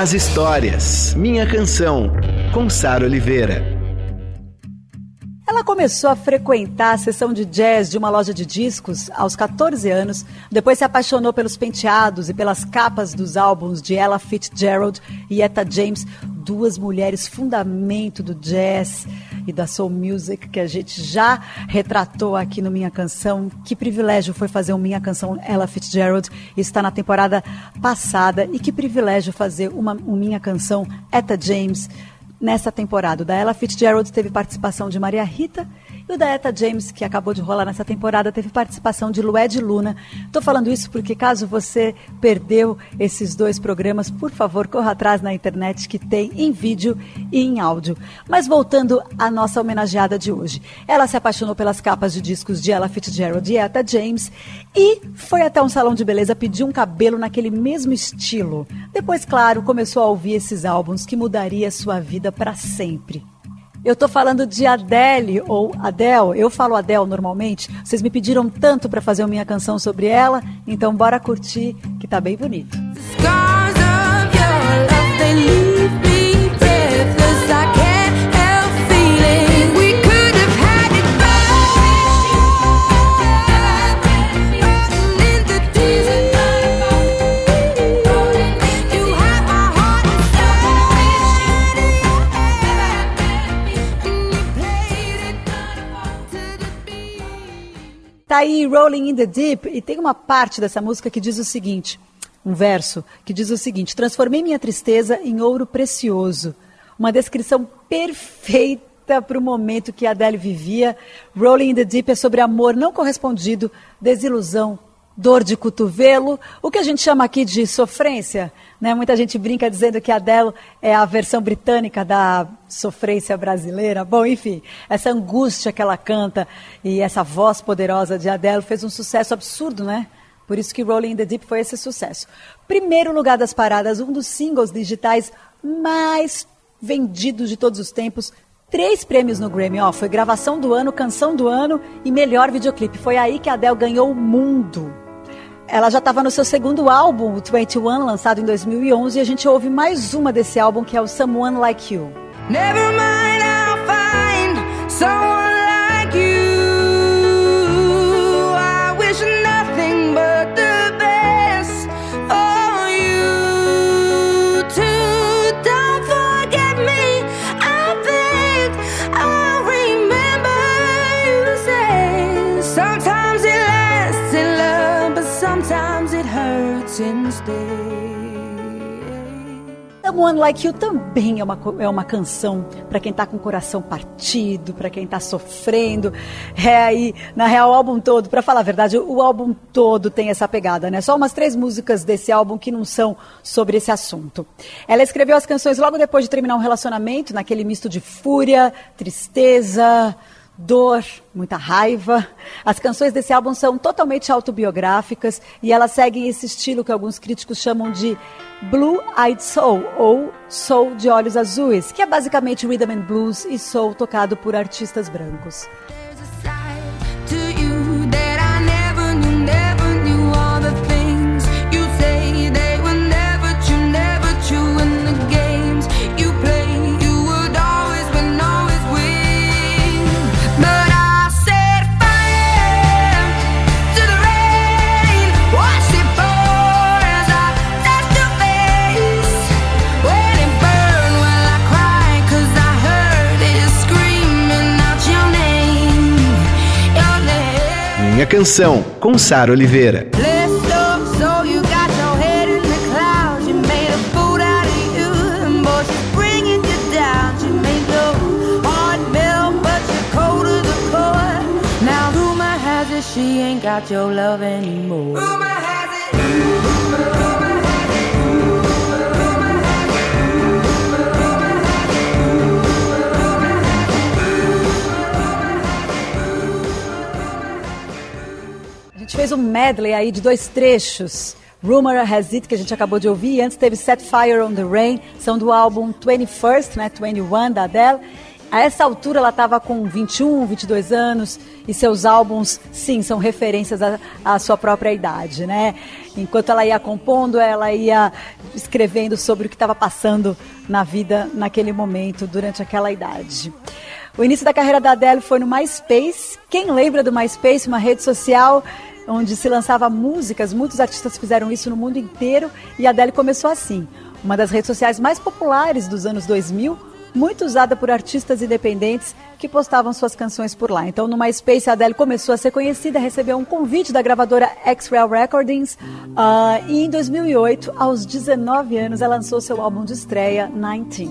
as histórias. Minha canção, com Sara Oliveira. Ela começou a frequentar a sessão de jazz de uma loja de discos aos 14 anos, depois se apaixonou pelos penteados e pelas capas dos álbuns de Ella Fitzgerald e Etta James, duas mulheres fundamento do jazz e da soul music que a gente já retratou aqui no Minha Canção. Que privilégio foi fazer o Minha Canção Ella Fitzgerald, está na temporada passada, e que privilégio fazer uma, uma Minha Canção Etta James nessa temporada. O da Ella Fitzgerald teve participação de Maria Rita e o da Eta James, que acabou de rolar nessa temporada, teve participação de Lued Luna. Estou falando isso porque caso você perdeu esses dois programas, por favor, corra atrás na internet que tem em vídeo e em áudio. Mas voltando à nossa homenageada de hoje. Ela se apaixonou pelas capas de discos de Ella Fitzgerald e Eta James e foi até um salão de beleza pedir um cabelo naquele mesmo estilo. Depois, claro, começou a ouvir esses álbuns que mudaria sua vida para sempre. Eu tô falando de Adele ou Adele. Eu falo Adele normalmente. Vocês me pediram tanto para fazer uma minha canção sobre ela, então bora curtir que tá bem bonito. Tá aí Rolling in the Deep e tem uma parte dessa música que diz o seguinte, um verso que diz o seguinte: Transformei minha tristeza em ouro precioso. Uma descrição perfeita para o momento que Adele vivia. Rolling in the Deep é sobre amor não correspondido, desilusão, dor de cotovelo, o que a gente chama aqui de sofrência. Né? Muita gente brinca dizendo que a Adele é a versão britânica da sofrência brasileira. Bom, enfim, essa angústia que ela canta e essa voz poderosa de Adele fez um sucesso absurdo, né? Por isso que Rolling in the Deep foi esse sucesso. Primeiro lugar das paradas, um dos singles digitais mais vendidos de todos os tempos, três prêmios no Grammy. Ó, foi gravação do ano, canção do ano e melhor videoclipe. Foi aí que a Adele ganhou o mundo. Ela já estava no seu segundo álbum, o 21, lançado em 2011, e a gente ouve mais uma desse álbum, que é o Someone Like You. Never mind, I'll find someone Someone Like You também é uma, é uma canção para quem está com o coração partido, para quem está sofrendo. É aí, na real, o álbum todo, para falar a verdade, o álbum todo tem essa pegada, né? Só umas três músicas desse álbum que não são sobre esse assunto. Ela escreveu as canções logo depois de terminar um relacionamento, naquele misto de fúria, tristeza, dor, muita raiva. As canções desse álbum são totalmente autobiográficas e elas seguem esse estilo que alguns críticos chamam de Blue Eyed Soul ou Soul de Olhos Azuis, que é basicamente rhythm and blues e soul tocado por artistas brancos. Canção, com Sara Oliveira. She ain't got your love anymore. Rumor has it. Rumor. Rumor fez um medley aí de dois trechos. Rumor Has It, que a gente acabou de ouvir, e antes teve Set Fire on the Rain, são do álbum 21st, né, 21 da Adele. A essa altura ela estava com 21, 22 anos e seus álbuns, sim, são referências à, à, sua própria idade, né? Enquanto ela ia compondo, ela ia escrevendo sobre o que estava passando na vida naquele momento, durante aquela idade. O início da carreira da Adele foi no MySpace. Quem lembra do MySpace, uma rede social onde se lançava músicas? Muitos artistas fizeram isso no mundo inteiro e a Adele começou assim. Uma das redes sociais mais populares dos anos 2000, muito usada por artistas independentes que postavam suas canções por lá. Então, no MySpace, a Adele começou a ser conhecida, recebeu um convite da gravadora X-Rail Recordings uh, e em 2008, aos 19 anos, ela lançou seu álbum de estreia, 19.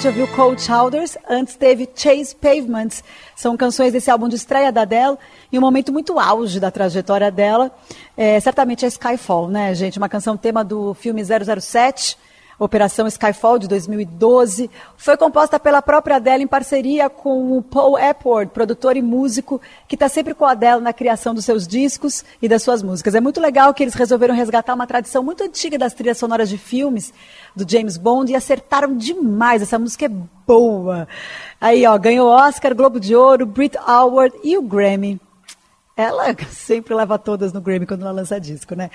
Gente ouviu Cold Shoulders, antes teve Chase Pavements. São canções desse álbum de estreia da Adele, e um momento muito auge da trajetória dela. É, certamente é Skyfall, né, gente? Uma canção tema do filme 007, Operação Skyfall de 2012. Foi composta pela própria Adele em parceria com o Paul Epworth, produtor e músico, que está sempre com a Adele na criação dos seus discos e das suas músicas. É muito legal que eles resolveram resgatar uma tradição muito antiga das trilhas sonoras de filmes do James Bond e acertaram demais. Essa música é boa. Aí, ó, ganhou Oscar, Globo de Ouro, Brit Award e o Grammy. Ela sempre leva todas no Grammy quando ela lança disco, né?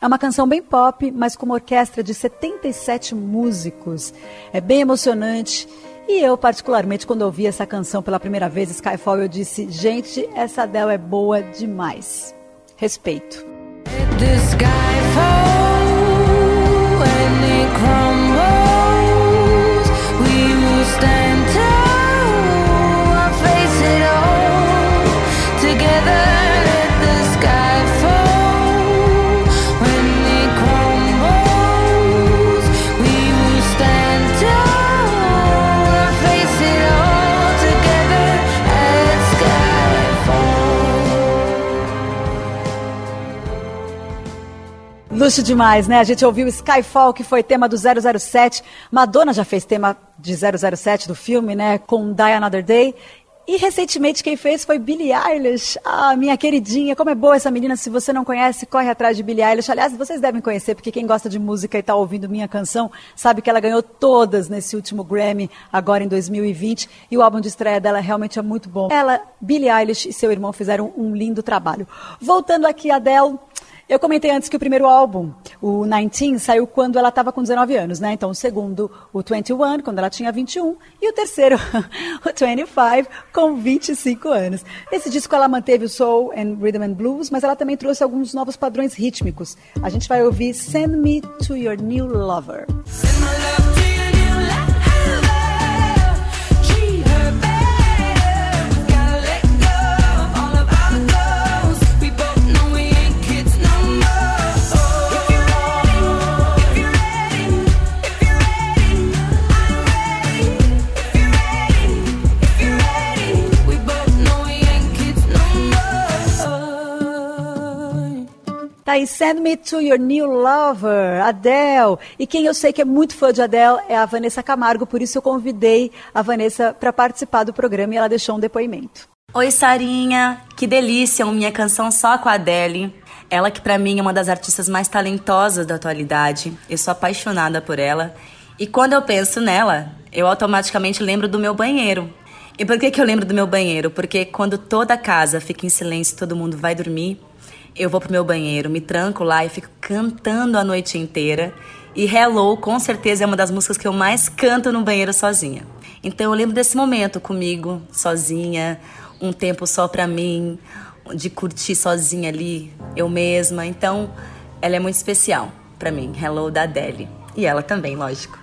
É uma canção bem pop, mas com uma orquestra de 77 músicos. É bem emocionante. E eu, particularmente, quando ouvi essa canção pela primeira vez, Skyfall, eu disse: gente, essa Adele é boa demais. Respeito. Luxo demais, né? A gente ouviu Skyfall, que foi tema do 007. Madonna já fez tema de 007 do filme, né? Com Die Another Day. E recentemente quem fez foi Billie Eilish, ah, minha queridinha. Como é boa essa menina, se você não conhece, corre atrás de Billie Eilish. Aliás, vocês devem conhecer, porque quem gosta de música e está ouvindo minha canção, sabe que ela ganhou todas nesse último Grammy, agora em 2020. E o álbum de estreia dela realmente é muito bom. Ela, Billie Eilish e seu irmão fizeram um lindo trabalho. Voltando aqui, Adele, eu comentei antes que o primeiro álbum, o 19, saiu quando ela estava com 19 anos, né? Então, o segundo, o 21, quando ela tinha 21, e o terceiro, o 25, com 25 anos. Nesse disco ela manteve o soul and rhythm and blues, mas ela também trouxe alguns novos padrões rítmicos. A gente vai ouvir Send Me to Your New Lover. Tá aí, Send Me to Your New Lover, Adele. E quem eu sei que é muito fã de Adele é a Vanessa Camargo, por isso eu convidei a Vanessa para participar do programa e ela deixou um depoimento. Oi, Sarinha. Que delícia, uma minha canção só com a Adele. Ela que para mim é uma das artistas mais talentosas da atualidade. Eu sou apaixonada por ela. E quando eu penso nela, eu automaticamente lembro do meu banheiro. E por que, que eu lembro do meu banheiro? Porque quando toda a casa fica em silêncio todo mundo vai dormir, eu vou pro meu banheiro, me tranco lá e fico cantando a noite inteira. E Hello, com certeza, é uma das músicas que eu mais canto no banheiro sozinha. Então eu lembro desse momento comigo, sozinha, um tempo só pra mim, de curtir sozinha ali, eu mesma. Então ela é muito especial para mim. Hello da Adele. E ela também, lógico.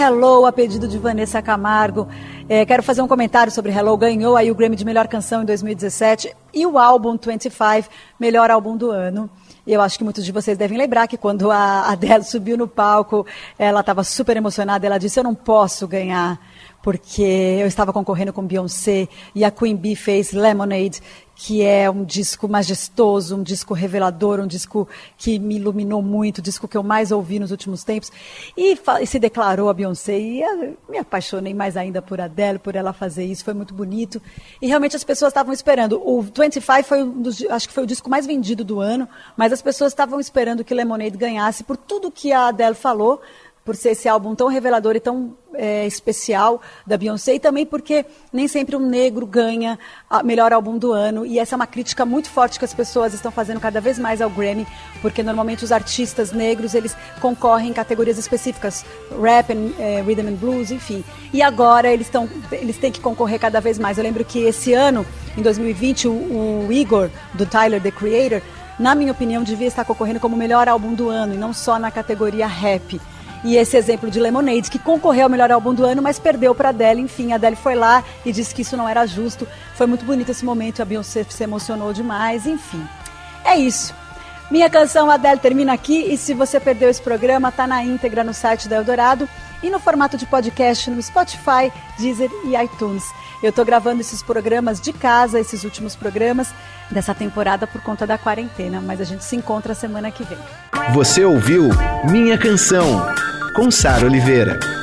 Hello, a pedido de Vanessa Camargo. É, quero fazer um comentário sobre Hello. Ganhou aí o Grammy de Melhor Canção em 2017 e o álbum 25, melhor álbum do ano. Eu acho que muitos de vocês devem lembrar que quando a Adele subiu no palco, ela estava super emocionada. Ela disse: Eu não posso ganhar, porque eu estava concorrendo com Beyoncé e a Queen Bee fez Lemonade, que é um disco majestoso, um disco revelador, um disco que me iluminou muito, um disco que eu mais ouvi nos últimos tempos. E, e se declarou a Beyoncé e eu me apaixonei mais ainda por Adele, por ela fazer isso, foi muito bonito. E realmente as pessoas estavam esperando. O 25 foi um dos, acho que foi o disco mais vendido do ano, mas as pessoas estavam esperando que Lemonade ganhasse por tudo que a Adele falou por ser esse álbum tão revelador e tão é, especial da Beyoncé, e também porque nem sempre um negro ganha o melhor álbum do ano. E essa é uma crítica muito forte que as pessoas estão fazendo cada vez mais ao Grammy, porque normalmente os artistas negros eles concorrem em categorias específicas, rap, and, é, rhythm and blues, enfim. E agora eles, estão eles têm que concorrer cada vez mais. Eu lembro que esse ano, em 2020, o, o Igor, do Tyler, The Creator, na minha opinião, devia estar concorrendo como melhor álbum do ano, e não só na categoria rap. E esse exemplo de Lemonade, que concorreu ao melhor álbum do ano, mas perdeu para Adele. Enfim, a Adele foi lá e disse que isso não era justo. Foi muito bonito esse momento, a Beyoncé se emocionou demais, enfim. É isso. Minha canção Adele termina aqui e se você perdeu esse programa, tá na íntegra no site da Eldorado e no formato de podcast no Spotify, Deezer e iTunes. Eu estou gravando esses programas de casa, esses últimos programas dessa temporada por conta da quarentena, mas a gente se encontra semana que vem. Você ouviu Minha Canção com Sara Oliveira.